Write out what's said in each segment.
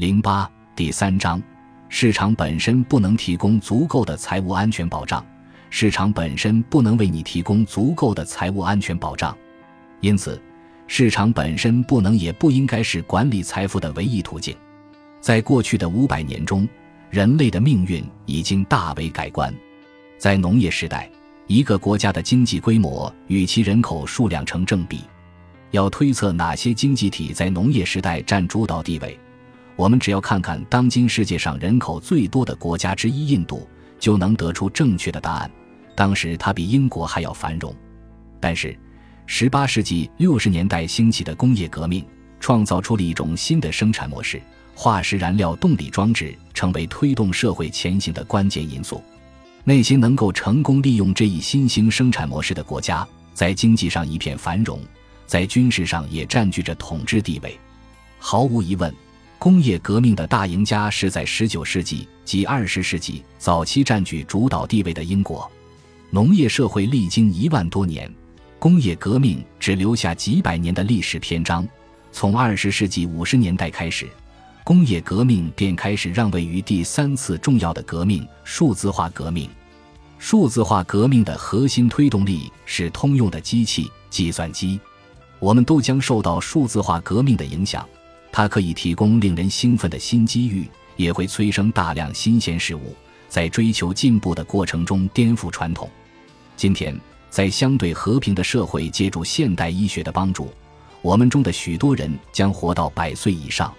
零八第三章，市场本身不能提供足够的财务安全保障，市场本身不能为你提供足够的财务安全保障，因此，市场本身不能也不应该是管理财富的唯一途径。在过去的五百年中，人类的命运已经大为改观。在农业时代，一个国家的经济规模与其人口数量成正比。要推测哪些经济体在农业时代占主导地位，我们只要看看当今世界上人口最多的国家之一印度，就能得出正确的答案。当时它比英国还要繁荣。但是，18世纪60年代兴起的工业革命，创造出了一种新的生产模式——化石燃料动力装置，成为推动社会前行的关键因素。那些能够成功利用这一新兴生产模式的国家，在经济上一片繁荣。在军事上也占据着统治地位。毫无疑问，工业革命的大赢家是在19世纪及20世纪早期占据主导地位的英国。农业社会历经一万多年，工业革命只留下几百年的历史篇章。从20世纪50年代开始，工业革命便开始让位于第三次重要的革命——数字化革命。数字化革命的核心推动力是通用的机器——计算机。我们都将受到数字化革命的影响，它可以提供令人兴奋的新机遇，也会催生大量新鲜事物，在追求进步的过程中颠覆传统。今天，在相对和平的社会，借助现代医学的帮助，我们中的许多人将活到百岁以上。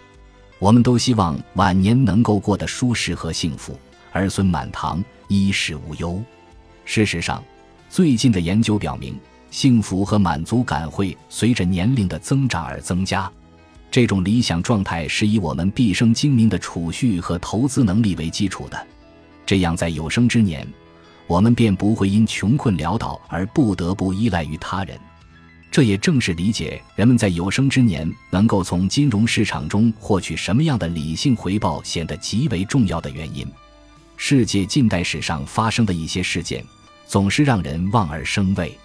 我们都希望晚年能够过得舒适和幸福，儿孙满堂，衣食无忧。事实上，最近的研究表明。幸福和满足感会随着年龄的增长而增加，这种理想状态是以我们毕生精明的储蓄和投资能力为基础的。这样，在有生之年，我们便不会因穷困潦倒而不得不依赖于他人。这也正是理解人们在有生之年能够从金融市场中获取什么样的理性回报显得极为重要的原因。世界近代史上发生的一些事件，总是让人望而生畏。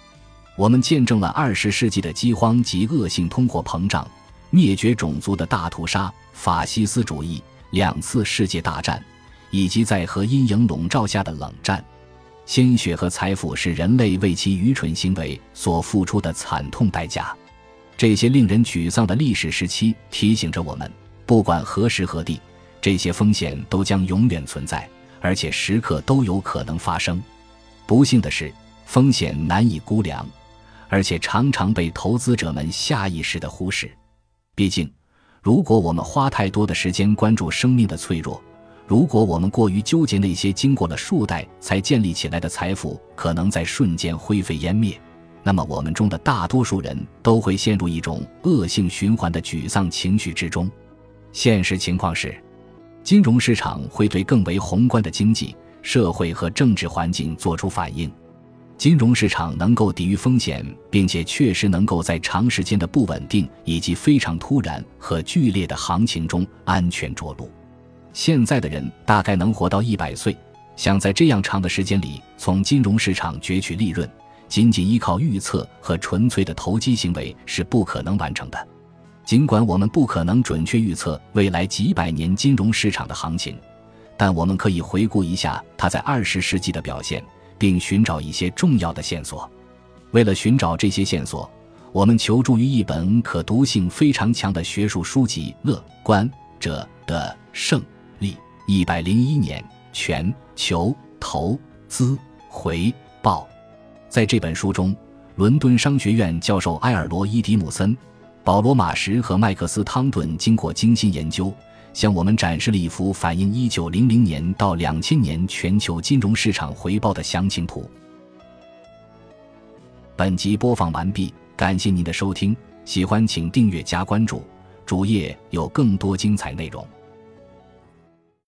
我们见证了二十世纪的饥荒及恶性通货膨胀、灭绝种族的大屠杀、法西斯主义、两次世界大战，以及在核阴影笼罩下的冷战。鲜血和财富是人类为其愚蠢行为所付出的惨痛代价。这些令人沮丧的历史时期提醒着我们：不管何时何地，这些风险都将永远存在，而且时刻都有可能发生。不幸的是，风险难以估量。而且常常被投资者们下意识的忽视。毕竟，如果我们花太多的时间关注生命的脆弱，如果我们过于纠结那些经过了数代才建立起来的财富可能在瞬间灰飞烟灭，那么我们中的大多数人都会陷入一种恶性循环的沮丧情绪之中。现实情况是，金融市场会对更为宏观的经济社会和政治环境做出反应。金融市场能够抵御风险，并且确实能够在长时间的不稳定以及非常突然和剧烈的行情中安全着陆。现在的人大概能活到一百岁，想在这样长的时间里从金融市场攫取利润，仅仅依靠预测和纯粹的投机行为是不可能完成的。尽管我们不可能准确预测未来几百年金融市场的行情，但我们可以回顾一下它在二十世纪的表现。并寻找一些重要的线索。为了寻找这些线索，我们求助于一本可读性非常强的学术书籍《乐观者的胜利》。一百零一年，全球投资回报。在这本书中，伦敦商学院教授埃尔罗伊迪姆森、保罗马什和麦克斯汤顿经过精心研究。向我们展示了一幅反映一九零零年到两千年全球金融市场回报的详情图。本集播放完毕，感谢您的收听，喜欢请订阅加关注，主页有更多精彩内容。